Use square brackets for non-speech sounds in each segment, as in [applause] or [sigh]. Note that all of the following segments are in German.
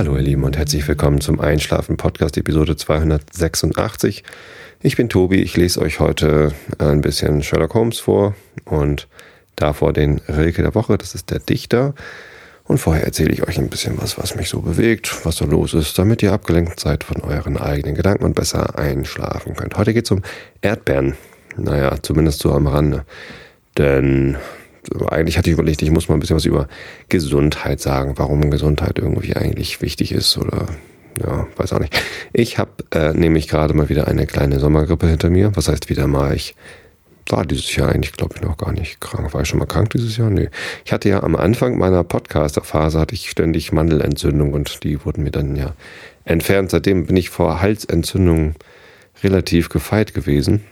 Hallo ihr Lieben und herzlich willkommen zum Einschlafen Podcast Episode 286. Ich bin Tobi, ich lese euch heute ein bisschen Sherlock Holmes vor und davor den Rilke der Woche, das ist der Dichter. Und vorher erzähle ich euch ein bisschen was, was mich so bewegt, was so los ist, damit ihr abgelenkt seid von euren eigenen Gedanken und besser einschlafen könnt. Heute geht es um Erdbeeren. Naja, zumindest so am Rande. Denn eigentlich hatte ich überlegt, ich muss mal ein bisschen was über Gesundheit sagen, warum Gesundheit irgendwie eigentlich wichtig ist oder ja, weiß auch nicht. Ich habe äh, nämlich gerade mal wieder eine kleine Sommergrippe hinter mir. Was heißt wieder mal? Ich war dieses Jahr eigentlich, glaube ich, noch gar nicht krank. War ich schon mal krank dieses Jahr? Nee. Ich hatte ja am Anfang meiner Podcaster-Phase hatte ich ständig Mandelentzündung und die wurden mir dann ja entfernt. Seitdem bin ich vor Halsentzündung relativ gefeit gewesen.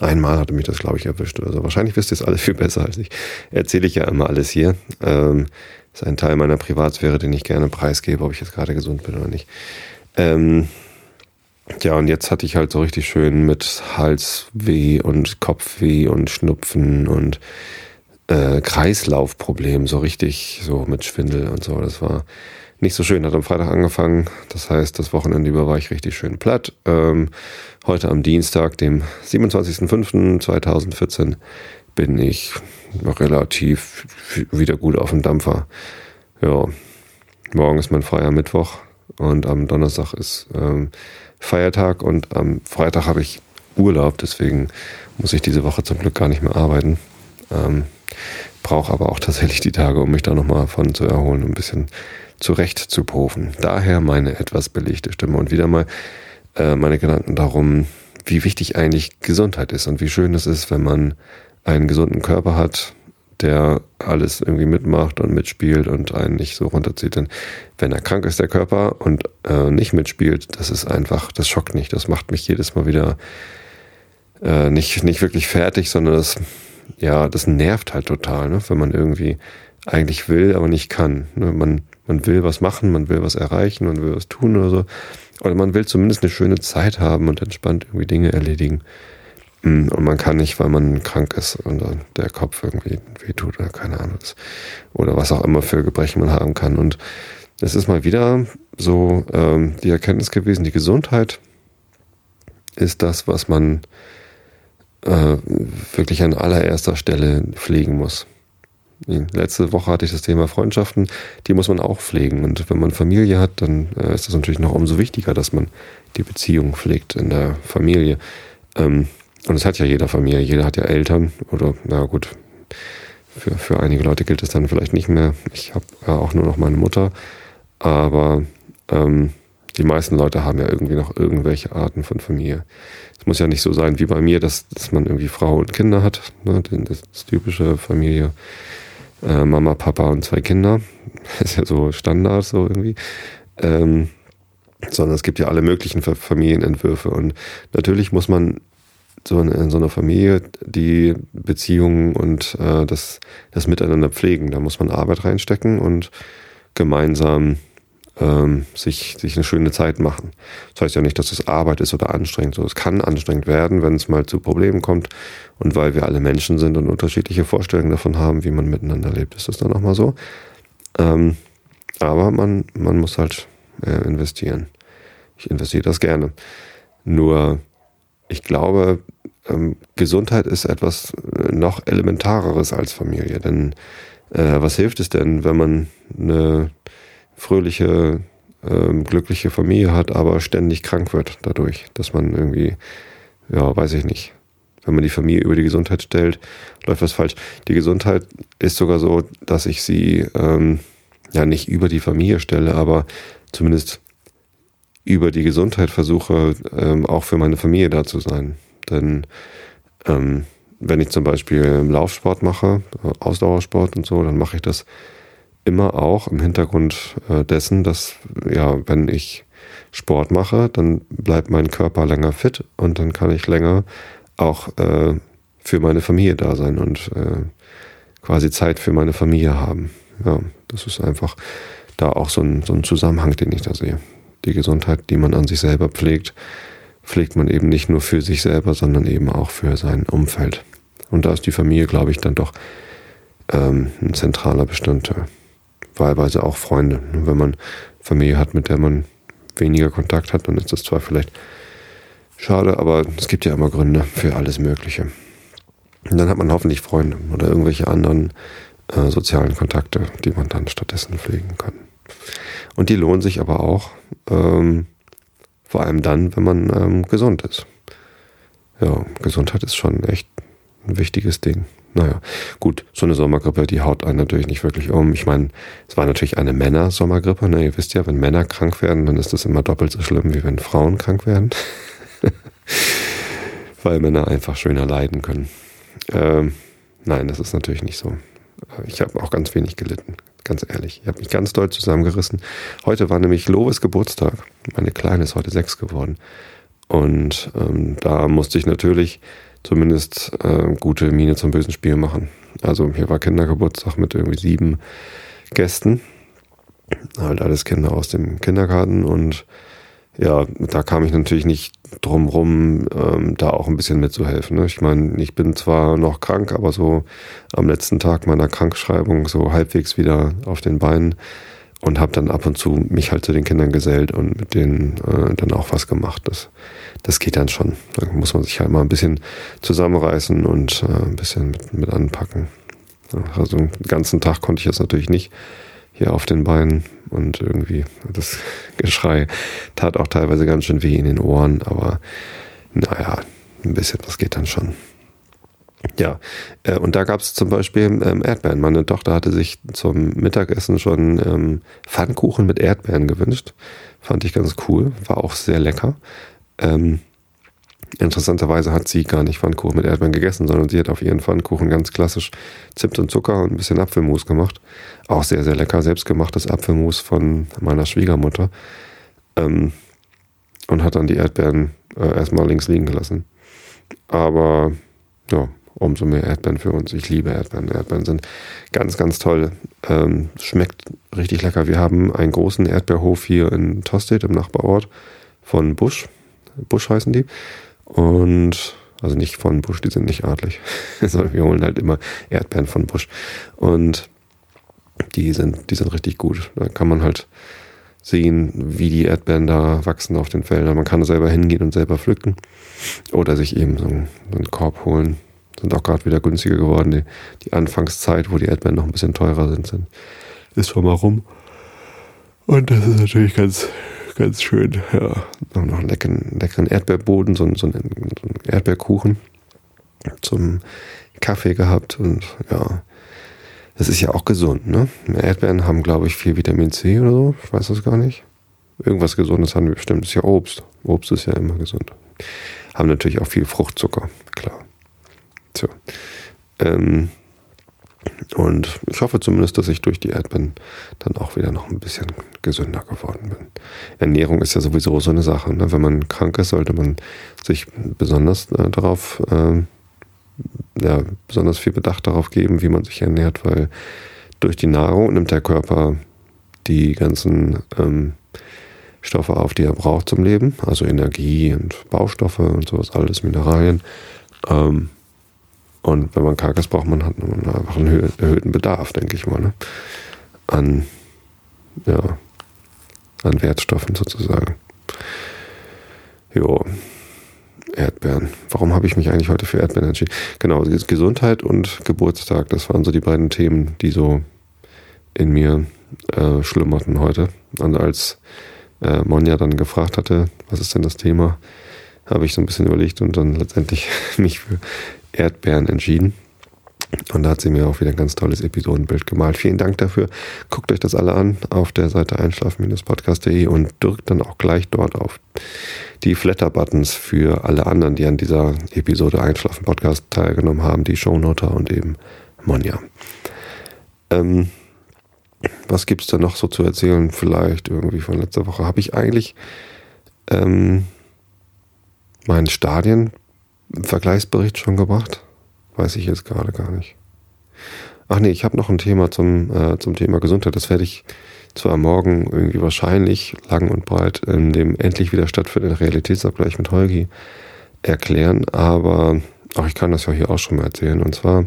Einmal hatte mich das, glaube ich, erwischt oder so. Wahrscheinlich wisst ihr es alle viel besser als ich. Erzähle ich ja immer alles hier. Ähm, ist ein Teil meiner Privatsphäre, den ich gerne preisgebe, ob ich jetzt gerade gesund bin oder nicht. Ähm, ja, und jetzt hatte ich halt so richtig schön mit Halsweh und Kopfweh und Schnupfen und äh, Kreislaufproblem, so richtig so mit Schwindel und so. Das war nicht so schön. Hat am Freitag angefangen. Das heißt, das Wochenende über war ich richtig schön platt. Ähm, heute am Dienstag, dem 27.05.2014, bin ich relativ wieder gut auf dem Dampfer. Ja, morgen ist mein freier Mittwoch und am Donnerstag ist ähm, Feiertag und am Freitag habe ich Urlaub, deswegen muss ich diese Woche zum Glück gar nicht mehr arbeiten. Ähm, Brauche aber auch tatsächlich die Tage, um mich da nochmal von zu erholen, ein bisschen zurecht zu pofen. Daher meine etwas belegte Stimme und wieder mal äh, meine Gedanken darum, wie wichtig eigentlich Gesundheit ist und wie schön es ist, wenn man einen gesunden Körper hat, der alles irgendwie mitmacht und mitspielt und einen nicht so runterzieht. Denn wenn er krank ist, der Körper, und äh, nicht mitspielt, das ist einfach, das schockt nicht. Das macht mich jedes Mal wieder äh, nicht, nicht wirklich fertig, sondern das, ja, das nervt halt total, ne? wenn man irgendwie eigentlich will, aber nicht kann. Ne? Man man will was machen, man will was erreichen, man will was tun oder so. Oder man will zumindest eine schöne Zeit haben und entspannt irgendwie Dinge erledigen. Mm, und man kann nicht, weil man krank ist und der Kopf irgendwie wehtut oder keine Ahnung. Oder was auch immer für Gebrechen man haben kann. Und es ist mal wieder so ähm, die Erkenntnis gewesen, die Gesundheit ist das, was man äh, wirklich an allererster Stelle pflegen muss. Letzte Woche hatte ich das Thema Freundschaften, die muss man auch pflegen. Und wenn man Familie hat, dann äh, ist es natürlich noch umso wichtiger, dass man die Beziehung pflegt in der Familie. Ähm, und es hat ja jeder Familie, jeder hat ja Eltern oder, na gut, für, für einige Leute gilt es dann vielleicht nicht mehr. Ich habe auch nur noch meine Mutter, aber ähm, die meisten Leute haben ja irgendwie noch irgendwelche Arten von Familie. Es muss ja nicht so sein wie bei mir, dass, dass man irgendwie Frau und Kinder hat, ne? das, das typische Familie äh, Mama, Papa und zwei Kinder. [laughs] Ist ja so Standard so irgendwie. Ähm, sondern es gibt ja alle möglichen Familienentwürfe. Und natürlich muss man so in, in so einer Familie die Beziehungen und äh, das, das Miteinander pflegen. Da muss man Arbeit reinstecken und gemeinsam ähm, sich, sich eine schöne Zeit machen. Das heißt ja nicht, dass es Arbeit ist oder anstrengend. So, es kann anstrengend werden, wenn es mal zu Problemen kommt. Und weil wir alle Menschen sind und unterschiedliche Vorstellungen davon haben, wie man miteinander lebt, ist das dann auch mal so. Ähm, aber man, man muss halt äh, investieren. Ich investiere das gerne. Nur, ich glaube, ähm, Gesundheit ist etwas äh, noch elementareres als Familie. Denn äh, was hilft es denn, wenn man eine fröhliche, ähm, glückliche Familie hat, aber ständig krank wird dadurch, dass man irgendwie, ja, weiß ich nicht. Wenn man die Familie über die Gesundheit stellt, läuft was falsch. Die Gesundheit ist sogar so, dass ich sie ähm, ja nicht über die Familie stelle, aber zumindest über die Gesundheit versuche, ähm, auch für meine Familie da zu sein. Denn ähm, wenn ich zum Beispiel Laufsport mache, Ausdauersport und so, dann mache ich das immer auch im Hintergrund äh, dessen, dass ja, wenn ich Sport mache, dann bleibt mein Körper länger fit und dann kann ich länger auch äh, für meine Familie da sein und äh, quasi Zeit für meine Familie haben. Ja, das ist einfach da auch so ein, so ein Zusammenhang, den ich da sehe. Die Gesundheit, die man an sich selber pflegt, pflegt man eben nicht nur für sich selber, sondern eben auch für sein Umfeld. Und da ist die Familie, glaube ich, dann doch ähm, ein zentraler Bestandteil wahlweise auch Freunde. Wenn man Familie hat, mit der man weniger Kontakt hat, dann ist das zwar vielleicht schade, aber es gibt ja immer Gründe für alles Mögliche. Und dann hat man hoffentlich Freunde oder irgendwelche anderen äh, sozialen Kontakte, die man dann stattdessen pflegen kann. Und die lohnen sich aber auch, ähm, vor allem dann, wenn man ähm, gesund ist. Ja, Gesundheit ist schon echt ein wichtiges Ding. Naja, gut, so eine Sommergrippe, die haut einen natürlich nicht wirklich um. Ich meine, es war natürlich eine Männer-Sommergrippe. Ne? Ihr wisst ja, wenn Männer krank werden, dann ist das immer doppelt so schlimm, wie wenn Frauen krank werden. [laughs] Weil Männer einfach schöner leiden können. Ähm, nein, das ist natürlich nicht so. Ich habe auch ganz wenig gelitten, ganz ehrlich. Ich habe mich ganz doll zusammengerissen. Heute war nämlich Loves Geburtstag. Meine Kleine ist heute sechs geworden. Und ähm, da musste ich natürlich zumindest äh, gute Miene zum bösen Spiel machen. Also hier war Kindergeburtstag mit irgendwie sieben Gästen. Halt alles Kinder aus dem Kindergarten und ja, da kam ich natürlich nicht drum rum, ähm, da auch ein bisschen mitzuhelfen. Ne? Ich meine, ich bin zwar noch krank, aber so am letzten Tag meiner Krankschreibung so halbwegs wieder auf den Beinen und habe dann ab und zu mich halt zu den Kindern gesellt und mit denen äh, dann auch was gemacht. Das, das geht dann schon. Da muss man sich halt mal ein bisschen zusammenreißen und äh, ein bisschen mit, mit anpacken. Also den ganzen Tag konnte ich jetzt natürlich nicht hier auf den Beinen und irgendwie das [laughs] Geschrei tat auch teilweise ganz schön weh in den Ohren, aber naja, ein bisschen, das geht dann schon. Ja, äh, und da gab es zum Beispiel ähm, Erdbeeren. Meine Tochter hatte sich zum Mittagessen schon ähm, Pfannkuchen mit Erdbeeren gewünscht. Fand ich ganz cool, war auch sehr lecker. Ähm, interessanterweise hat sie gar nicht Pfannkuchen mit Erdbeeren gegessen, sondern sie hat auf ihren Pfannkuchen ganz klassisch Zimt und Zucker und ein bisschen Apfelmus gemacht. Auch sehr, sehr lecker, selbstgemachtes Apfelmus von meiner Schwiegermutter. Ähm, und hat dann die Erdbeeren äh, erstmal links liegen gelassen. Aber ja, umso mehr Erdbeeren für uns. Ich liebe Erdbeeren. Erdbeeren sind ganz, ganz toll. Ähm, schmeckt richtig lecker. Wir haben einen großen Erdbeerhof hier in Tostedt im Nachbarort von Busch. Busch heißen die. Und also nicht von Busch, die sind nicht adlig, [laughs] sondern wir holen halt immer Erdbeeren von Busch. Und die sind, die sind richtig gut. Da kann man halt sehen, wie die Erdbeeren da wachsen auf den Feldern. Man kann selber hingehen und selber pflücken. Oder sich eben so einen Korb holen sind auch gerade wieder günstiger geworden. Die, die, Anfangszeit, wo die Erdbeeren noch ein bisschen teurer sind, sind ist schon mal rum. Und das ist natürlich ganz, ganz schön. Ja, noch einen leckeren, leckeren Erdbeerboden, so, so, einen, so einen Erdbeerkuchen zum Kaffee gehabt. Und ja, das ist ja auch gesund, ne? Erdbeeren haben, glaube ich, viel Vitamin C oder so. Ich weiß das gar nicht. Irgendwas Gesundes haben wir bestimmt. Das ist ja Obst. Obst ist ja immer gesund. Haben natürlich auch viel Fruchtzucker, klar. Tja. Ähm, und ich hoffe zumindest, dass ich durch die Erdbeeren dann auch wieder noch ein bisschen gesünder geworden bin. Ernährung ist ja sowieso so eine Sache. Ne? Wenn man krank ist, sollte man sich besonders äh, darauf, äh, ja, besonders viel Bedacht darauf geben, wie man sich ernährt, weil durch die Nahrung nimmt der Körper die ganzen ähm, Stoffe auf, die er braucht zum Leben, also Energie und Baustoffe und sowas, alles Mineralien. Ähm, und wenn man karg braucht man halt einfach einen erhöhten Bedarf, denke ich mal, ne? an, ja, an Wertstoffen sozusagen. Jo, Erdbeeren. Warum habe ich mich eigentlich heute für Erdbeeren entschieden? Genau, Gesundheit und Geburtstag, das waren so die beiden Themen, die so in mir äh, schlummerten heute. Und als äh, Monja dann gefragt hatte, was ist denn das Thema, habe ich so ein bisschen überlegt und dann letztendlich [laughs] mich für Erdbeeren entschieden. Und da hat sie mir auch wieder ein ganz tolles Episodenbild gemalt. Vielen Dank dafür. Guckt euch das alle an auf der Seite einschlafen-podcast.de und drückt dann auch gleich dort auf die Flatter-Buttons für alle anderen, die an dieser Episode Einschlafen Podcast teilgenommen haben, die Shownoter und eben Monja. Ähm, was gibt's da noch so zu erzählen? Vielleicht irgendwie von letzter Woche. Habe ich eigentlich ähm, meinen Stadien Vergleichsbericht schon gebracht? Weiß ich jetzt gerade gar nicht. Ach nee, ich habe noch ein Thema zum, äh, zum Thema Gesundheit. Das werde ich zwar morgen irgendwie wahrscheinlich lang und breit in dem endlich wieder stattfindenden Realitätsabgleich mit Holgi erklären, aber auch ich kann das ja hier auch schon mal erzählen. Und zwar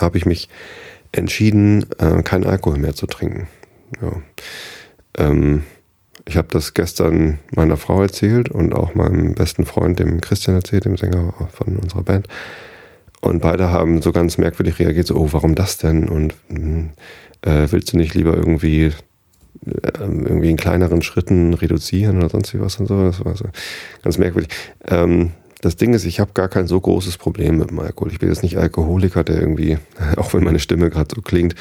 habe ich mich entschieden, äh, keinen Alkohol mehr zu trinken. Ja. Ähm, ich habe das gestern meiner Frau erzählt und auch meinem besten Freund, dem Christian erzählt, dem Sänger von unserer Band. Und beide haben so ganz merkwürdig reagiert, so, oh, warum das denn? Und hm, äh, willst du nicht lieber irgendwie äh, irgendwie in kleineren Schritten reduzieren oder sonst wie was und so? Das war so ganz merkwürdig. Ähm, das Ding ist, ich habe gar kein so großes Problem mit dem Alkohol. Ich bin jetzt nicht Alkoholiker, der irgendwie, [laughs] auch wenn meine Stimme gerade so klingt,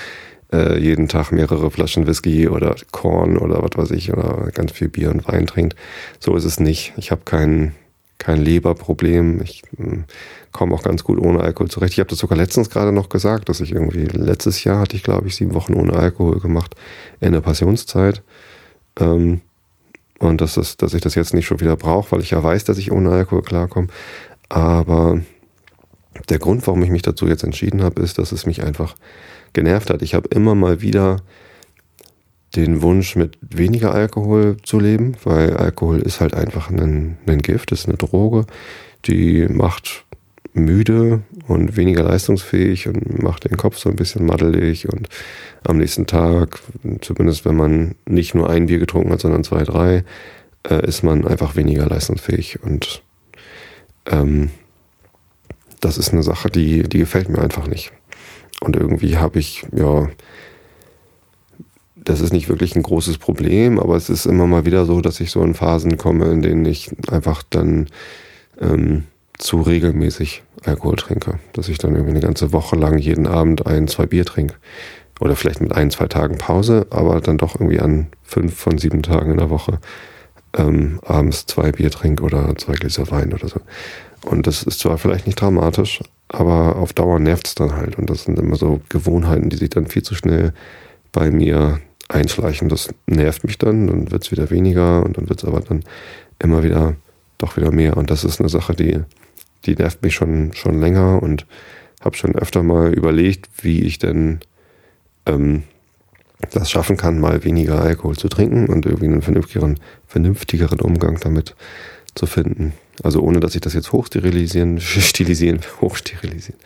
äh, jeden Tag mehrere Flaschen Whisky oder Korn oder was weiß ich oder ganz viel Bier und Wein trinkt. So ist es nicht. Ich habe kein, kein Leberproblem. Ich äh, komme auch ganz gut ohne Alkohol zurecht. Ich habe das sogar letztens gerade noch gesagt, dass ich irgendwie, letztes Jahr hatte ich, glaube ich, sieben Wochen ohne Alkohol gemacht in der Passionszeit. Ähm, und dass, das, dass ich das jetzt nicht schon wieder brauche, weil ich ja weiß, dass ich ohne Alkohol klarkomme. Aber der Grund, warum ich mich dazu jetzt entschieden habe, ist, dass es mich einfach genervt hat. Ich habe immer mal wieder den Wunsch, mit weniger Alkohol zu leben, weil Alkohol ist halt einfach ein, ein Gift, ist eine Droge, die macht müde und weniger leistungsfähig und macht den Kopf so ein bisschen maddelig und am nächsten Tag, zumindest wenn man nicht nur ein Bier getrunken hat, sondern zwei, drei, äh, ist man einfach weniger leistungsfähig und ähm, das ist eine Sache, die, die gefällt mir einfach nicht. Und irgendwie habe ich, ja, das ist nicht wirklich ein großes Problem, aber es ist immer mal wieder so, dass ich so in Phasen komme, in denen ich einfach dann ähm, zu regelmäßig Alkohol trinke. Dass ich dann irgendwie eine ganze Woche lang jeden Abend ein, zwei Bier trinke. Oder vielleicht mit ein, zwei Tagen Pause, aber dann doch irgendwie an fünf von sieben Tagen in der Woche ähm, abends zwei Bier trinke oder zwei Gläser Wein oder so. Und das ist zwar vielleicht nicht dramatisch, aber auf Dauer nervt es dann halt. Und das sind immer so Gewohnheiten, die sich dann viel zu schnell bei mir einschleichen. Das nervt mich dann, dann wird es wieder weniger und dann wird es aber dann immer wieder doch wieder mehr. Und das ist eine Sache, die die nervt mich schon, schon länger und habe schon öfter mal überlegt, wie ich denn ähm, das schaffen kann, mal weniger Alkohol zu trinken und irgendwie einen vernünftigeren, vernünftigeren Umgang damit zu finden. Also ohne, dass ich das jetzt hochsterilisieren, [laughs] stilisieren, hochsterilisieren,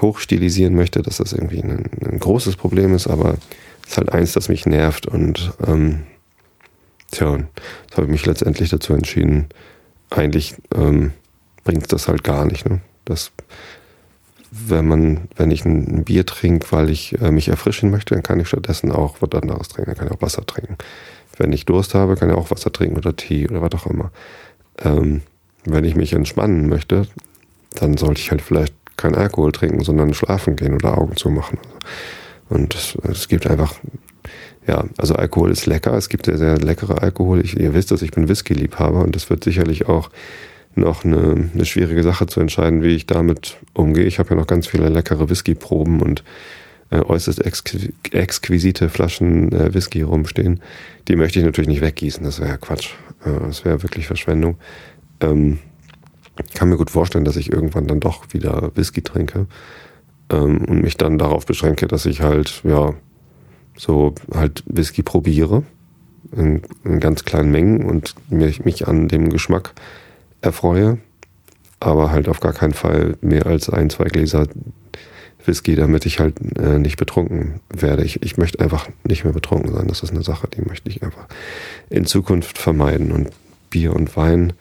hochstilisieren möchte, dass das irgendwie ein, ein großes Problem ist, aber es ist halt eins, das mich nervt und ähm, tja, das habe ich mich letztendlich dazu entschieden, eigentlich ähm, bringt das halt gar nicht. Ne? Das, wenn man, wenn ich ein Bier trinke, weil ich äh, mich erfrischen möchte, dann kann ich stattdessen auch was anderes trinken. Dann kann ich auch Wasser trinken. Wenn ich Durst habe, kann ich auch Wasser trinken oder Tee oder was auch immer. Ähm, wenn ich mich entspannen möchte, dann sollte ich halt vielleicht kein Alkohol trinken, sondern schlafen gehen oder Augen zu machen. Und es, es gibt einfach, ja, also Alkohol ist lecker. Es gibt sehr, sehr leckere Alkohol. Ich, ihr wisst dass ich bin Whisky-Liebhaber und das wird sicherlich auch noch eine, eine schwierige Sache zu entscheiden, wie ich damit umgehe. Ich habe ja noch ganz viele leckere Whisky-Proben und äh, äußerst exqu exquisite Flaschen äh, Whisky rumstehen. Die möchte ich natürlich nicht weggießen, das wäre ja Quatsch. Äh, das wäre wirklich Verschwendung. Ähm, kann mir gut vorstellen, dass ich irgendwann dann doch wieder Whisky trinke ähm, und mich dann darauf beschränke, dass ich halt, ja, so halt Whisky probiere in, in ganz kleinen Mengen und mich, mich an dem Geschmack erfreue, aber halt auf gar keinen Fall mehr als ein, zwei Gläser Whisky, damit ich halt äh, nicht betrunken werde. Ich, ich möchte einfach nicht mehr betrunken sein. Das ist eine Sache, die möchte ich einfach in Zukunft vermeiden. Und Bier und Wein,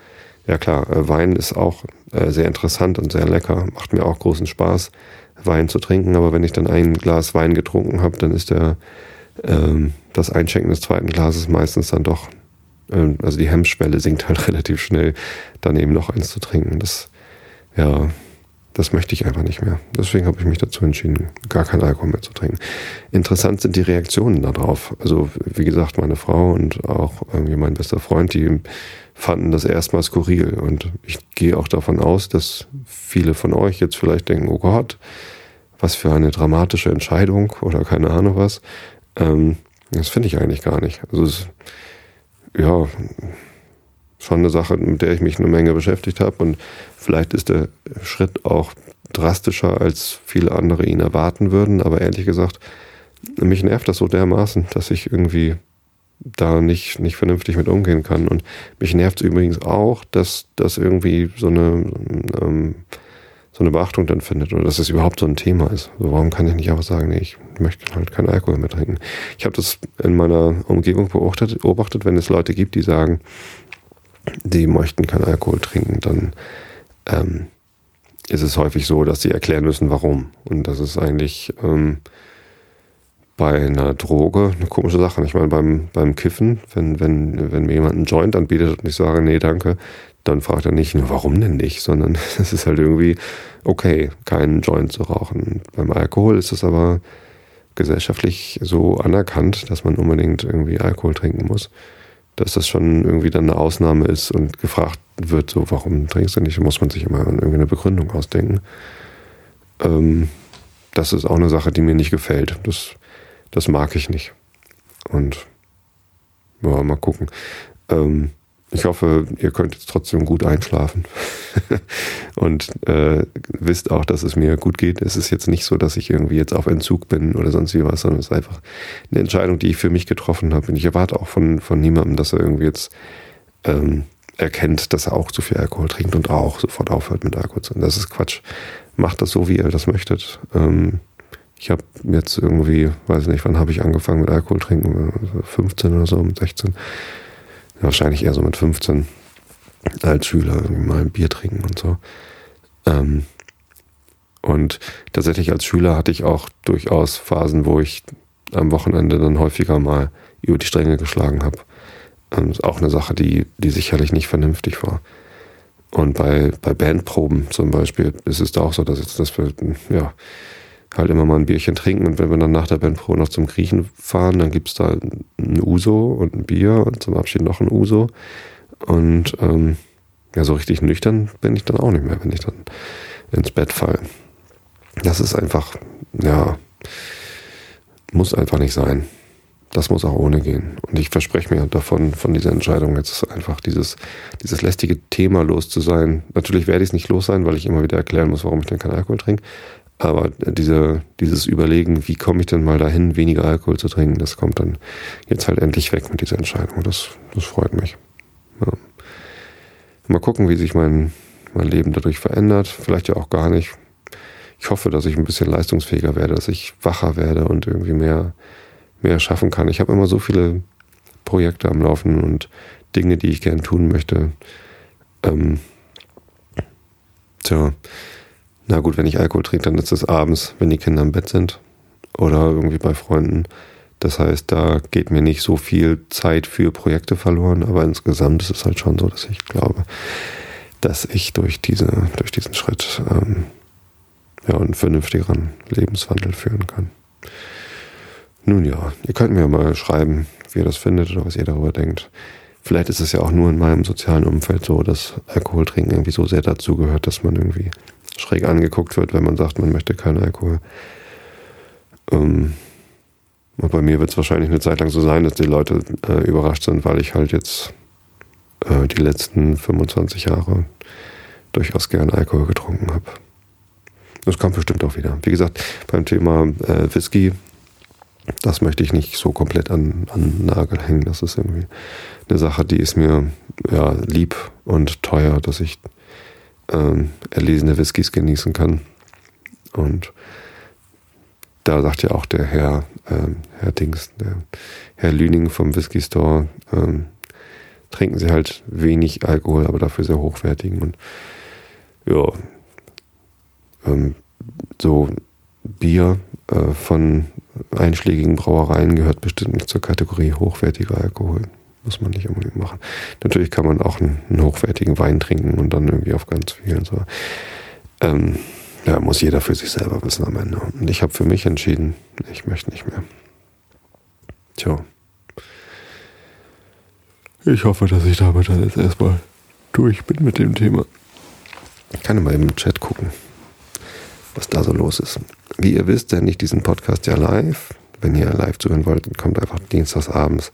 ja klar, äh, Wein ist auch äh, sehr interessant und sehr lecker, macht mir auch großen Spaß, Wein zu trinken. Aber wenn ich dann ein Glas Wein getrunken habe, dann ist der ähm, das Einschenken des zweiten Glases meistens dann doch ähm, also die Hemmschwelle sinkt halt [laughs] relativ schnell, dann eben noch eins zu trinken. Das, ja, das möchte ich einfach nicht mehr. Deswegen habe ich mich dazu entschieden, gar keinen Alkohol mehr zu trinken. Interessant sind die Reaktionen darauf. Also, wie gesagt, meine Frau und auch irgendwie mein bester Freund, die fanden das erstmal skurril. Und ich gehe auch davon aus, dass viele von euch jetzt vielleicht denken, oh Gott, was für eine dramatische Entscheidung oder keine Ahnung was. Ähm, das finde ich eigentlich gar nicht. Also, es, ja, schon eine Sache, mit der ich mich eine Menge beschäftigt habe. Und vielleicht ist der Schritt auch drastischer, als viele andere ihn erwarten würden. Aber ehrlich gesagt, mich nervt das so dermaßen, dass ich irgendwie da nicht, nicht vernünftig mit umgehen kann. Und mich nervt es übrigens auch, dass das irgendwie so eine, ähm, so eine Beachtung dann findet oder dass es überhaupt so ein Thema ist. Also warum kann ich nicht einfach sagen, nee, ich möchte halt keinen Alkohol mehr trinken? Ich habe das in meiner Umgebung beobachtet, beobachtet, wenn es Leute gibt, die sagen, die möchten keinen Alkohol trinken, dann ähm, ist es häufig so, dass sie erklären müssen, warum. Und das ist eigentlich ähm, bei einer Droge eine komische Sache. Ich meine, beim, beim Kiffen, wenn, wenn, wenn mir jemand einen Joint anbietet und ich sage, nee, danke, dann fragt er nicht, warum denn nicht, sondern [laughs] es ist halt irgendwie okay, keinen Joint zu rauchen. Beim Alkohol ist es aber gesellschaftlich so anerkannt, dass man unbedingt irgendwie Alkohol trinken muss, dass das schon irgendwie dann eine Ausnahme ist und gefragt wird, so, warum trinkst du nicht? Muss man sich immer irgendwie eine Begründung ausdenken. Ähm, das ist auch eine Sache, die mir nicht gefällt. Das, das mag ich nicht. Und ja, mal gucken. Ähm, ich hoffe, ihr könnt jetzt trotzdem gut einschlafen [laughs] und äh, wisst auch, dass es mir gut geht. Es ist jetzt nicht so, dass ich irgendwie jetzt auf Entzug bin oder sonst wie was, sondern es ist einfach eine Entscheidung, die ich für mich getroffen habe. Und ich erwarte auch von, von niemandem, dass er irgendwie jetzt ähm, erkennt, dass er auch zu viel Alkohol trinkt und auch sofort aufhört mit Alkohol. Und das ist Quatsch. Macht das so, wie ihr das möchtet. Ähm, ich habe jetzt irgendwie, weiß nicht, wann habe ich angefangen mit Alkohol trinken? 15 oder so, mit 16 wahrscheinlich eher so mit 15 als Schüler mal ein Bier trinken und so. Ähm, und tatsächlich als Schüler hatte ich auch durchaus Phasen, wo ich am Wochenende dann häufiger mal über die Stränge geschlagen habe. Ähm, ist auch eine Sache, die, die sicherlich nicht vernünftig war. Und bei, bei Bandproben zum Beispiel ist es da auch so, dass, jetzt, dass wir, ja, halt immer mal ein Bierchen trinken und wenn wir dann nach der Bandprobe noch zum Griechen fahren, dann gibt es da ein Uso und ein Bier und zum Abschied noch ein Uso. Und ähm, ja, so richtig nüchtern bin ich dann auch nicht mehr, wenn ich dann ins Bett falle. Das ist einfach, ja, muss einfach nicht sein. Das muss auch ohne gehen. Und ich verspreche mir davon, von dieser Entscheidung jetzt einfach dieses, dieses lästige Thema los zu sein. Natürlich werde ich es nicht los sein, weil ich immer wieder erklären muss, warum ich denn keinen Alkohol trinke. Aber diese, dieses Überlegen, wie komme ich denn mal dahin, weniger Alkohol zu trinken, das kommt dann jetzt halt endlich weg mit dieser Entscheidung. Das, das freut mich. Ja. Mal gucken, wie sich mein, mein Leben dadurch verändert. Vielleicht ja auch gar nicht. Ich hoffe, dass ich ein bisschen leistungsfähiger werde, dass ich wacher werde und irgendwie mehr, mehr schaffen kann. Ich habe immer so viele Projekte am Laufen und Dinge, die ich gern tun möchte. Ähm, tja, na gut, wenn ich Alkohol trinke, dann ist es abends, wenn die Kinder im Bett sind oder irgendwie bei Freunden. Das heißt, da geht mir nicht so viel Zeit für Projekte verloren, aber insgesamt ist es halt schon so, dass ich glaube, dass ich durch, diese, durch diesen Schritt ähm, ja, einen vernünftigeren Lebenswandel führen kann. Nun ja, ihr könnt mir mal schreiben, wie ihr das findet oder was ihr darüber denkt. Vielleicht ist es ja auch nur in meinem sozialen Umfeld so, dass Alkohol trinken irgendwie so sehr dazugehört, dass man irgendwie schräg angeguckt wird, wenn man sagt, man möchte keinen Alkohol. Ähm, bei mir wird es wahrscheinlich eine Zeit lang so sein, dass die Leute äh, überrascht sind, weil ich halt jetzt äh, die letzten 25 Jahre durchaus gern Alkohol getrunken habe. Das kommt bestimmt auch wieder. Wie gesagt, beim Thema äh, Whisky, das möchte ich nicht so komplett an, an Nagel hängen. Das ist irgendwie eine Sache, die ist mir ja, lieb und teuer, dass ich ähm, erlesene Whiskys genießen kann. Und da sagt ja auch der Herr, ähm, Herr Dings, der Herr Lüning vom Whisky Store, ähm, trinken sie halt wenig Alkohol, aber dafür sehr hochwertigen. Und ja, ähm, so Bier äh, von einschlägigen Brauereien gehört bestimmt nicht zur Kategorie hochwertiger Alkohol. Muss man nicht unbedingt machen. Natürlich kann man auch einen, einen hochwertigen Wein trinken und dann irgendwie auf ganz vielen so. Ähm, ja, muss jeder für sich selber wissen am Ende. Und ich habe für mich entschieden, ich möchte nicht mehr. Tja. Ich hoffe, dass ich damit dann jetzt erstmal durch bin mit dem Thema. Ich kann mal im Chat gucken, was da so los ist. Wie ihr wisst, sende ich diesen Podcast ja live. Wenn ihr live zuhören wollt, kommt einfach dienstags abends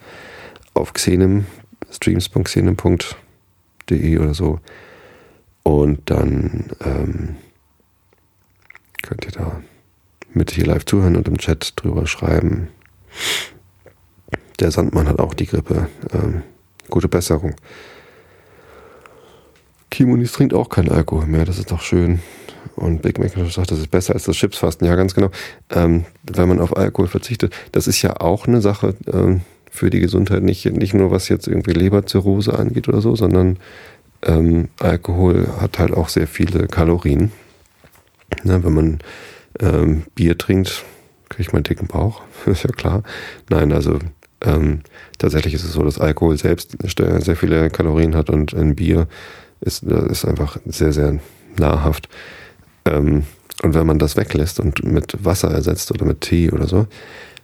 auf Xenem, streams.xenem.de oder so. Und dann ähm, könnt ihr da mit hier live zuhören und im Chat drüber schreiben. Der Sandmann hat auch die Grippe. Ähm, gute Besserung. Kimonis trinkt auch keinen Alkohol mehr, das ist doch schön. Und Big Mac sagt, das ist besser als das Chipsfasten. Ja, ganz genau. Ähm, wenn man auf Alkohol verzichtet, das ist ja auch eine Sache ähm, für die Gesundheit, nicht, nicht nur was jetzt irgendwie Leberzirrhose angeht oder so, sondern ähm, Alkohol hat halt auch sehr viele Kalorien. Na, wenn man ähm, Bier trinkt, kriegt man dicken Bauch, [laughs] ist ja klar. Nein, also ähm, tatsächlich ist es so, dass Alkohol selbst sehr viele Kalorien hat und ein Bier ist, ist einfach sehr, sehr nahrhaft. Ähm, und wenn man das weglässt und mit Wasser ersetzt oder mit Tee oder so,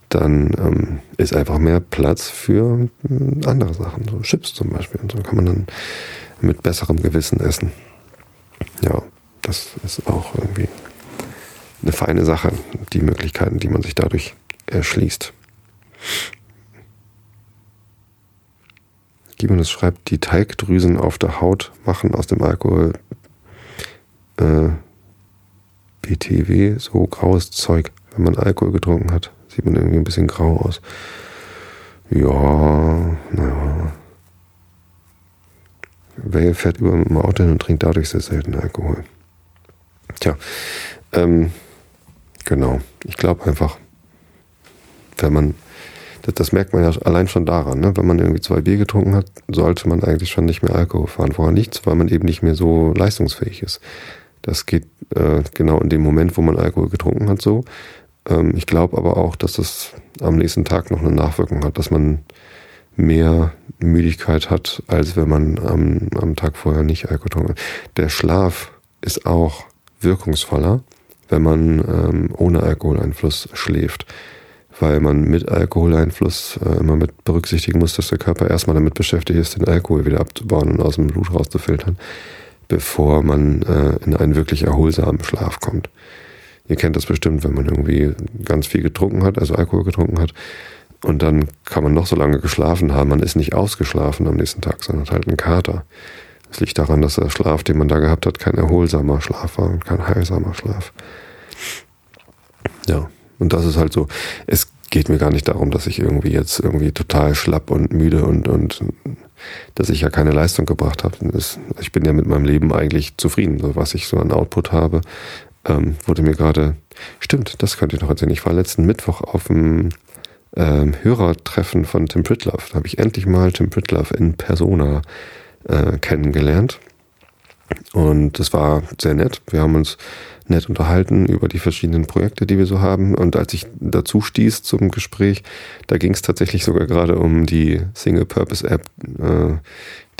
dann ähm, ist einfach mehr Platz für äh, andere Sachen, so Chips zum Beispiel. Und so kann man dann mit besserem Gewissen essen. Ja, das ist auch irgendwie eine feine Sache, die Möglichkeiten, die man sich dadurch erschließt. Gimenez schreibt, die Teigdrüsen auf der Haut machen aus dem Alkohol äh, BTW so graues Zeug. Wenn man Alkohol getrunken hat, sieht man irgendwie ein bisschen grau aus. Ja, naja. Wer fährt über mit dem Auto hin und trinkt dadurch sehr selten Alkohol? Tja, ähm, genau. Ich glaube einfach, wenn man, das, das, merkt man ja allein schon daran, ne? wenn man irgendwie zwei Bier getrunken hat, sollte man eigentlich schon nicht mehr Alkohol fahren. Vorher nichts, weil man eben nicht mehr so leistungsfähig ist. Das geht äh, genau in dem Moment, wo man Alkohol getrunken hat, so. Ähm, ich glaube aber auch, dass das am nächsten Tag noch eine Nachwirkung hat, dass man mehr Müdigkeit hat, als wenn man am, am Tag vorher nicht Alkohol getrunken hat. Der Schlaf ist auch wirkungsvoller, wenn man ähm, ohne Alkoholeinfluss schläft, weil man mit Alkoholeinfluss äh, immer mit berücksichtigen muss, dass der Körper erstmal damit beschäftigt ist, den Alkohol wieder abzubauen und aus dem Blut rauszufiltern bevor man äh, in einen wirklich erholsamen Schlaf kommt. Ihr kennt das bestimmt, wenn man irgendwie ganz viel getrunken hat, also Alkohol getrunken hat. Und dann kann man noch so lange geschlafen haben. Man ist nicht ausgeschlafen am nächsten Tag, sondern hat halt einen Kater. Das liegt daran, dass der Schlaf, den man da gehabt hat, kein erholsamer Schlaf war und kein heilsamer Schlaf. Ja, und das ist halt so. Es geht mir gar nicht darum, dass ich irgendwie jetzt irgendwie total schlapp und müde und, und dass ich ja keine Leistung gebracht habe. Ich bin ja mit meinem Leben eigentlich zufrieden, so was ich so an Output habe. Ähm, wurde mir gerade, stimmt, das könnte ich noch erzählen. Ich war letzten Mittwoch auf dem ähm, Hörertreffen von Tim Pritlove. Da habe ich endlich mal Tim Pritlove in Persona äh, kennengelernt. Und das war sehr nett. Wir haben uns nett unterhalten über die verschiedenen Projekte, die wir so haben. Und als ich dazu stieß zum Gespräch, da ging es tatsächlich sogar gerade um die Single-Purpose-App, äh,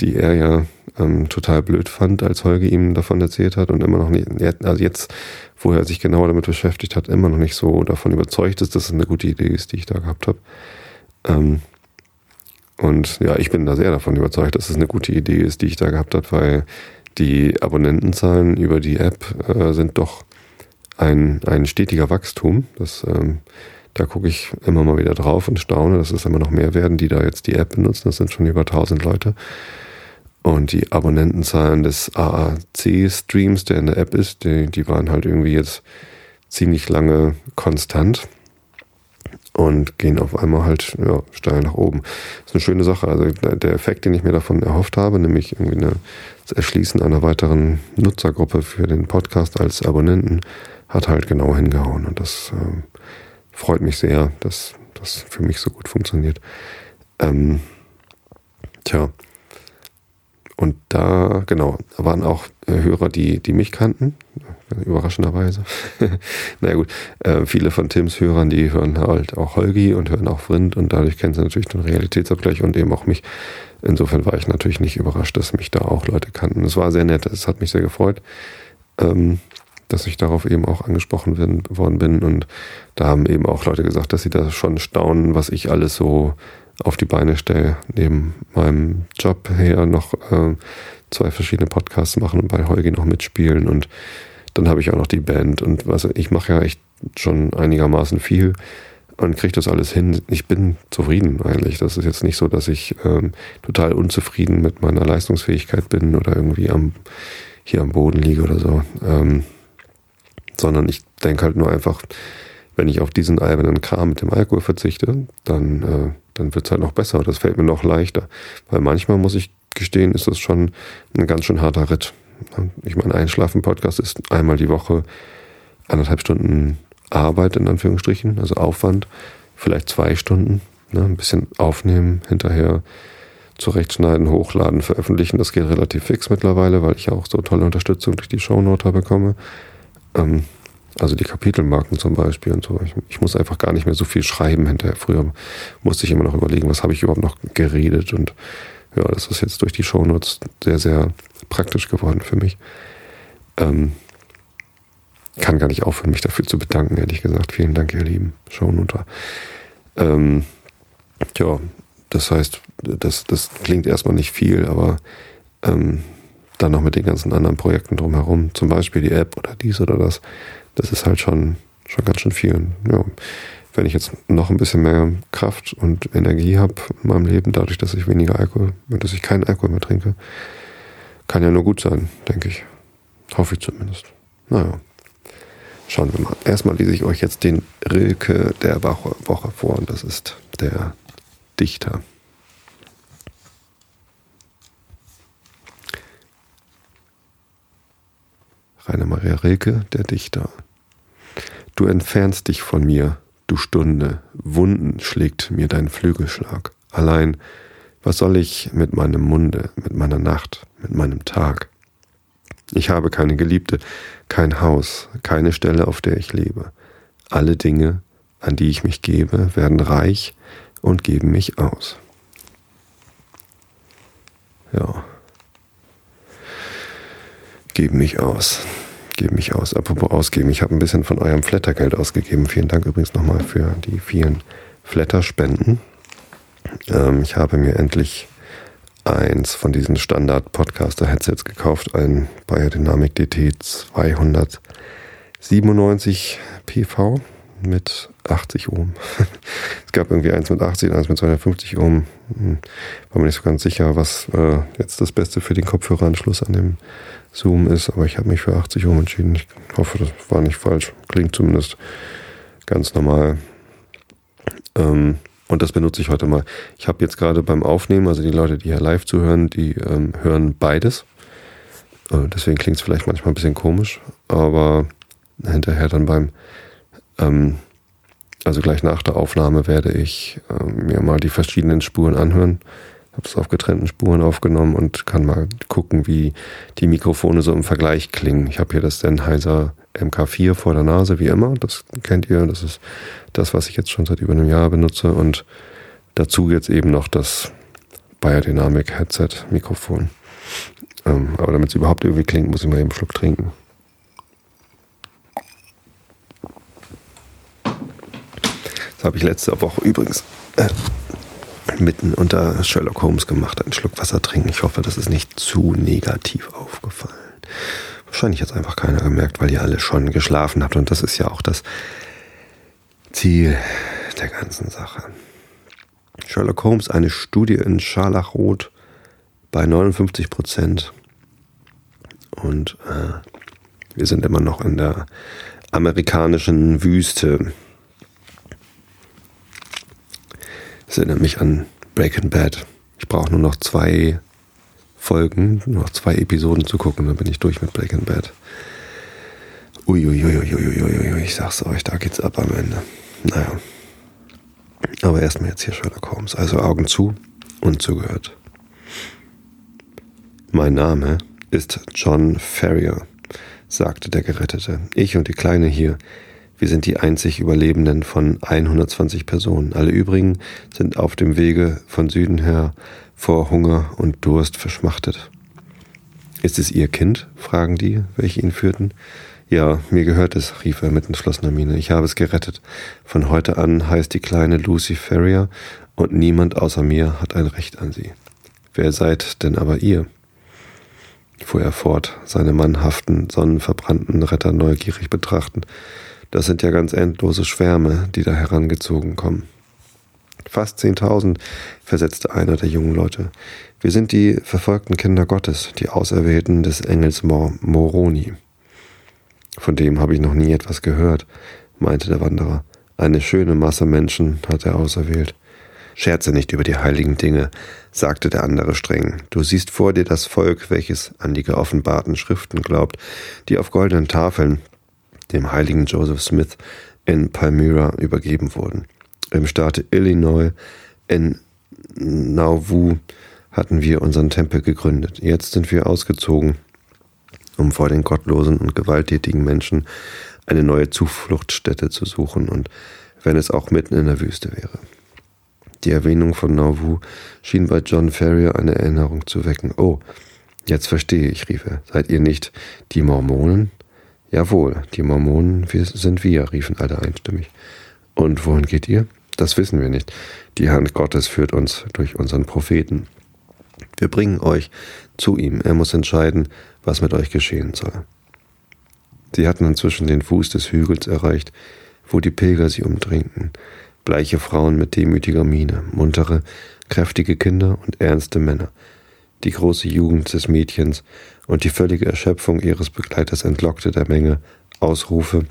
die er ja ähm, total blöd fand, als Holge ihm davon erzählt hat und immer noch nicht, also jetzt, wo er sich genauer damit beschäftigt hat, immer noch nicht so davon überzeugt ist, dass es eine gute Idee ist, die ich da gehabt habe. Ähm, und ja, ich bin da sehr davon überzeugt, dass es eine gute Idee ist, die ich da gehabt habe, weil die Abonnentenzahlen über die App äh, sind doch ein, ein stetiger Wachstum. Das, ähm, da gucke ich immer mal wieder drauf und staune, dass es immer noch mehr werden, die da jetzt die App benutzen. Das sind schon über 1000 Leute. Und die Abonnentenzahlen des AAC-Streams, der in der App ist, die, die waren halt irgendwie jetzt ziemlich lange konstant und gehen auf einmal halt ja, steil nach oben. Das ist eine schöne Sache. Also der Effekt, den ich mir davon erhofft habe, nämlich irgendwie eine, Erschließen einer weiteren Nutzergruppe für den Podcast als Abonnenten, hat halt genau hingehauen. Und das äh, freut mich sehr, dass das für mich so gut funktioniert. Ähm, tja. Und da, genau, waren auch äh, Hörer, die, die mich kannten, überraschenderweise. [laughs] naja gut, äh, viele von Tims Hörern, die hören halt auch Holgi und hören auch Vrind und dadurch kennen sie natürlich den Realitätsabgleich und eben auch mich. Insofern war ich natürlich nicht überrascht, dass mich da auch Leute kannten. Es war sehr nett, es hat mich sehr gefreut, ähm, dass ich darauf eben auch angesprochen bin, worden bin und da haben eben auch Leute gesagt, dass sie da schon staunen, was ich alles so auf die Beine stelle, neben meinem Job her noch äh, zwei verschiedene Podcasts machen und bei Holgi noch mitspielen und dann habe ich auch noch die Band und was ich mache ja echt schon einigermaßen viel und kriege das alles hin. Ich bin zufrieden eigentlich. Das ist jetzt nicht so, dass ich ähm, total unzufrieden mit meiner Leistungsfähigkeit bin oder irgendwie am hier am Boden liege oder so. Ähm, sondern ich denke halt nur einfach, wenn ich auf diesen albernen Kram mit dem Alkohol verzichte, dann, äh, dann wird es halt noch besser. Das fällt mir noch leichter. Weil manchmal muss ich gestehen, ist das schon ein ganz schön harter Ritt. Ich meine, Einschlafen-Podcast ist einmal die Woche anderthalb Stunden Arbeit in Anführungsstrichen, also Aufwand, vielleicht zwei Stunden, ne, ein bisschen aufnehmen, hinterher zurechtschneiden, hochladen, veröffentlichen. Das geht relativ fix mittlerweile, weil ich auch so tolle Unterstützung durch die Shownoter bekomme. Ähm, also die Kapitelmarken zum Beispiel und so. Ich, ich, muss einfach gar nicht mehr so viel schreiben hinterher. Früher musste ich immer noch überlegen, was habe ich überhaupt noch geredet und ja, das ist jetzt durch die Shownotes sehr, sehr praktisch geworden für mich. Ähm, kann gar nicht aufhören, mich dafür zu bedanken, ehrlich gesagt. Vielen Dank, ihr lieben Shownoter. Ähm, ja, das heißt, das, das klingt erstmal nicht viel, aber ähm, dann noch mit den ganzen anderen Projekten drumherum, zum Beispiel die App oder dies oder das, das ist halt schon, schon ganz schön viel. Ja, wenn ich jetzt noch ein bisschen mehr Kraft und Energie habe in meinem Leben, dadurch, dass ich weniger Alkohol, dass ich keinen Alkohol mehr trinke, kann ja nur gut sein, denke ich. Hoffe ich zumindest. Naja. Schauen wir mal. Erstmal lese ich euch jetzt den Rilke der Woche vor und das ist der Dichter. Rainer Maria Rilke, der Dichter. Du entfernst dich von mir, du Stunde, Wunden schlägt mir dein Flügelschlag. Allein, was soll ich mit meinem Munde, mit meiner Nacht, mit meinem Tag? Ich habe keine Geliebte, kein Haus, keine Stelle, auf der ich lebe. Alle Dinge, an die ich mich gebe, werden reich und geben mich aus. Ja. Geben mich aus. Geben mich aus. Apropos ausgeben, ich habe ein bisschen von eurem Flattergeld ausgegeben. Vielen Dank übrigens nochmal für die vielen Flatterspenden. Ähm, ich habe mir endlich eins von diesen Standard-Podcaster-Headsets gekauft, ein Biodynamic DT 297 PV mit 80 Ohm. [laughs] es gab irgendwie eins mit 80 und eins mit 250 Ohm. Hm, war mir nicht so ganz sicher, was äh, jetzt das Beste für den Kopfhöreranschluss an dem Zoom ist, aber ich habe mich für 80 Ohm entschieden. Ich hoffe, das war nicht falsch. Klingt zumindest ganz normal. Ähm, und das benutze ich heute mal. Ich habe jetzt gerade beim Aufnehmen, also die Leute, die hier live zuhören, die ähm, hören beides. Äh, deswegen klingt es vielleicht manchmal ein bisschen komisch, aber hinterher dann beim, ähm, also gleich nach der Aufnahme werde ich äh, mir mal die verschiedenen Spuren anhören. Habe es auf getrennten Spuren aufgenommen und kann mal gucken, wie die Mikrofone so im Vergleich klingen. Ich habe hier das Sennheiser MK4 vor der Nase, wie immer. Das kennt ihr. Das ist das, was ich jetzt schon seit über einem Jahr benutze. Und dazu jetzt eben noch das Biodynamic Headset Mikrofon. Ähm, aber damit es überhaupt irgendwie klingt, muss ich mal eben einen Schluck trinken. Das habe ich letzte Woche übrigens äh, mitten unter Sherlock Holmes gemacht, einen Schluck Wasser trinken. Ich hoffe, das ist nicht zu negativ aufgefallen. Wahrscheinlich hat es einfach keiner gemerkt, weil ihr alle schon geschlafen habt. Und das ist ja auch das Ziel der ganzen Sache. Sherlock Holmes, eine Studie in Scharlachrot bei 59 Prozent. Und äh, wir sind immer noch in der amerikanischen Wüste. Das erinnert mich an Breaking Bad. Ich brauche nur noch zwei Folgen, nur noch zwei Episoden zu gucken, dann bin ich durch mit Breaking Bad. Uiuiuiuiuiui, ich sag's euch, da geht's ab am Ende. Naja. Aber erstmal jetzt hier Sherlock Holmes. Also Augen zu und zugehört. Mein Name ist John Ferrier, sagte der Gerettete. Ich und die Kleine hier, wir sind die einzig Überlebenden von 120 Personen. Alle übrigen sind auf dem Wege von Süden her vor Hunger und Durst verschmachtet. Ist es Ihr Kind? fragen die, welche ihn führten. Ja, mir gehört es, rief er mit entschlossener Miene. Ich habe es gerettet. Von heute an heißt die kleine Lucy Ferrier und niemand außer mir hat ein Recht an sie. Wer seid denn aber ihr? fuhr er fort, seine mannhaften, sonnenverbrannten Retter neugierig betrachtend. Das sind ja ganz endlose Schwärme, die da herangezogen kommen. Fast zehntausend, versetzte einer der jungen Leute. Wir sind die verfolgten Kinder Gottes, die Auserwählten des Engels Mor Moroni. Von dem habe ich noch nie etwas gehört, meinte der Wanderer. Eine schöne Masse Menschen hat er auserwählt. Scherze nicht über die heiligen Dinge, sagte der andere streng. Du siehst vor dir das Volk, welches an die geoffenbarten Schriften glaubt, die auf goldenen Tafeln dem heiligen Joseph Smith in Palmyra übergeben wurden. Im Staate Illinois in Nauvoo hatten wir unseren Tempel gegründet. Jetzt sind wir ausgezogen, um vor den gottlosen und gewalttätigen Menschen eine neue Zufluchtsstätte zu suchen und wenn es auch mitten in der Wüste wäre. Die Erwähnung von Nauvoo schien bei John Ferrier eine Erinnerung zu wecken. Oh, jetzt verstehe ich, rief er. Seid ihr nicht die Mormonen? Jawohl, die Mormonen wir sind wir, riefen alle einstimmig. Und wohin geht ihr? Das wissen wir nicht. Die Hand Gottes führt uns durch unseren Propheten. Wir bringen euch zu ihm. Er muss entscheiden, was mit euch geschehen soll. Sie hatten inzwischen den Fuß des Hügels erreicht, wo die Pilger sie umdrängten. Bleiche Frauen mit demütiger Miene, muntere, kräftige Kinder und ernste Männer. Die große Jugend des Mädchens und die völlige Erschöpfung ihres Begleiters entlockte der Menge Ausrufe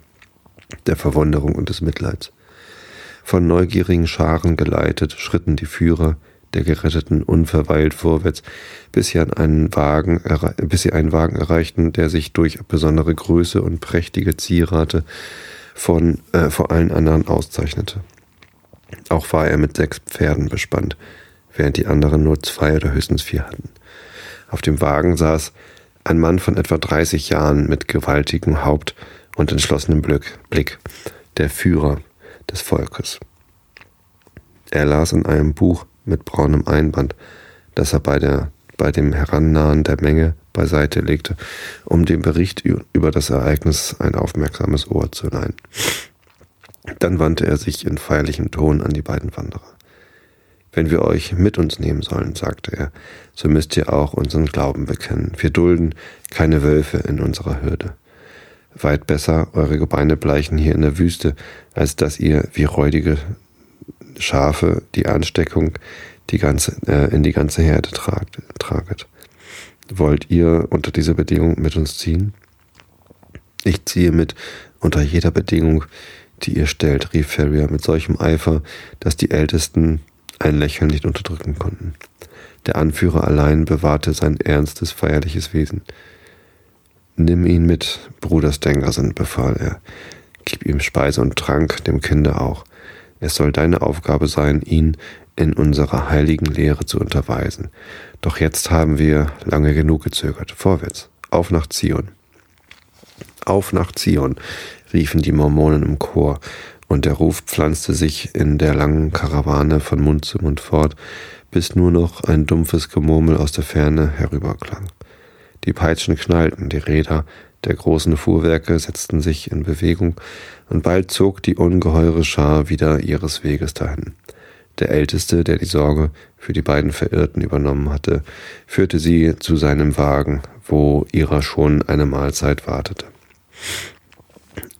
der Verwunderung und des Mitleids. Von neugierigen Scharen geleitet schritten die Führer der Geretteten unverweilt vorwärts, bis sie, an einen Wagen, bis sie einen Wagen erreichten, der sich durch besondere Größe und prächtige Zierate von, äh, vor allen anderen auszeichnete. Auch war er mit sechs Pferden bespannt, während die anderen nur zwei oder höchstens vier hatten. Auf dem Wagen saß ein Mann von etwa 30 Jahren mit gewaltigem Haupt und entschlossenem Blick, der Führer des Volkes. Er las in einem Buch mit braunem Einband, das er bei, der, bei dem Herannahen der Menge beiseite legte, um dem Bericht über das Ereignis ein aufmerksames Ohr zu leihen. Dann wandte er sich in feierlichem Ton an die beiden Wanderer. Wenn wir euch mit uns nehmen sollen, sagte er, so müsst ihr auch unseren Glauben bekennen. Wir dulden keine Wölfe in unserer Hürde. Weit besser eure Gebeine bleichen hier in der Wüste, als dass ihr wie räudige Schafe die Ansteckung die ganze, äh, in die ganze Herde tragt, traget. Wollt ihr unter dieser Bedingung mit uns ziehen? Ich ziehe mit unter jeder Bedingung, die ihr stellt, rief Ferrier mit solchem Eifer, dass die Ältesten ein Lächeln nicht unterdrücken konnten. Der Anführer allein bewahrte sein ernstes, feierliches Wesen. Nimm ihn mit, Bruder Stengerson, befahl er. Gib ihm Speise und Trank, dem Kinde auch. Es soll deine Aufgabe sein, ihn in unserer heiligen Lehre zu unterweisen. Doch jetzt haben wir lange genug gezögert. Vorwärts, auf nach Zion. Auf nach Zion, riefen die Mormonen im Chor, und der Ruf pflanzte sich in der langen Karawane von Mund zu Mund fort, bis nur noch ein dumpfes Gemurmel aus der Ferne herüberklang. Die Peitschen knallten, die Räder der großen Fuhrwerke setzten sich in Bewegung, und bald zog die ungeheure Schar wieder ihres Weges dahin. Der Älteste, der die Sorge für die beiden Verirrten übernommen hatte, führte sie zu seinem Wagen, wo ihrer schon eine Mahlzeit wartete.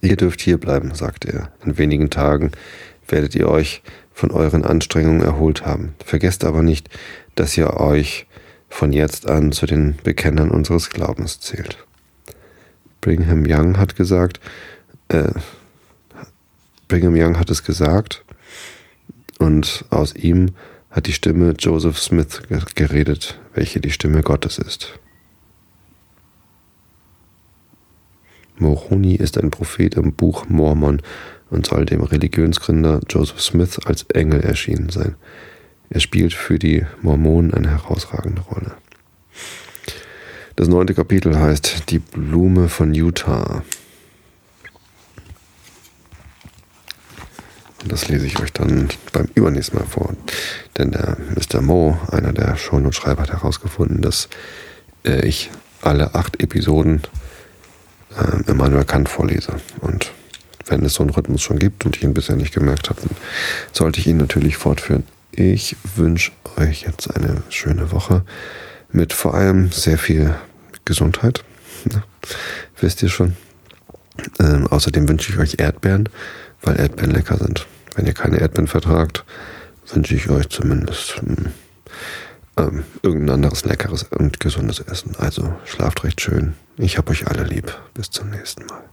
Ihr dürft hier bleiben, sagte er. In wenigen Tagen werdet ihr euch von euren Anstrengungen erholt haben. Vergesst aber nicht, dass ihr euch von jetzt an zu den Bekennern unseres Glaubens zählt. Brigham Young hat gesagt, äh, Brigham Young hat es gesagt und aus ihm hat die Stimme Joseph Smith geredet, welche die Stimme Gottes ist. Moroni ist ein Prophet im Buch Mormon und soll dem Religionsgründer Joseph Smith als Engel erschienen sein. Er spielt für die Mormonen eine herausragende Rolle. Das neunte Kapitel heißt Die Blume von Utah. Und das lese ich euch dann beim übernächsten Mal vor. Denn der Mr. Mo, einer der Shownote-Schreiber, hat herausgefunden, dass äh, ich alle acht Episoden äh, Immanuel Kant vorlese. Und wenn es so einen Rhythmus schon gibt und ich ihn bisher nicht gemerkt habe, dann sollte ich ihn natürlich fortführen. Ich wünsche euch jetzt eine schöne Woche mit vor allem sehr viel Gesundheit. [laughs] Ja, wisst ihr schon. Ähm, außerdem wünsche ich euch Erdbeeren, weil Erdbeeren lecker sind. Wenn ihr keine Erdbeeren vertragt, wünsche ich euch zumindest hm, ähm, irgendein anderes leckeres und gesundes Essen. Also schlaft recht schön. Ich hab euch alle lieb. Bis zum nächsten Mal.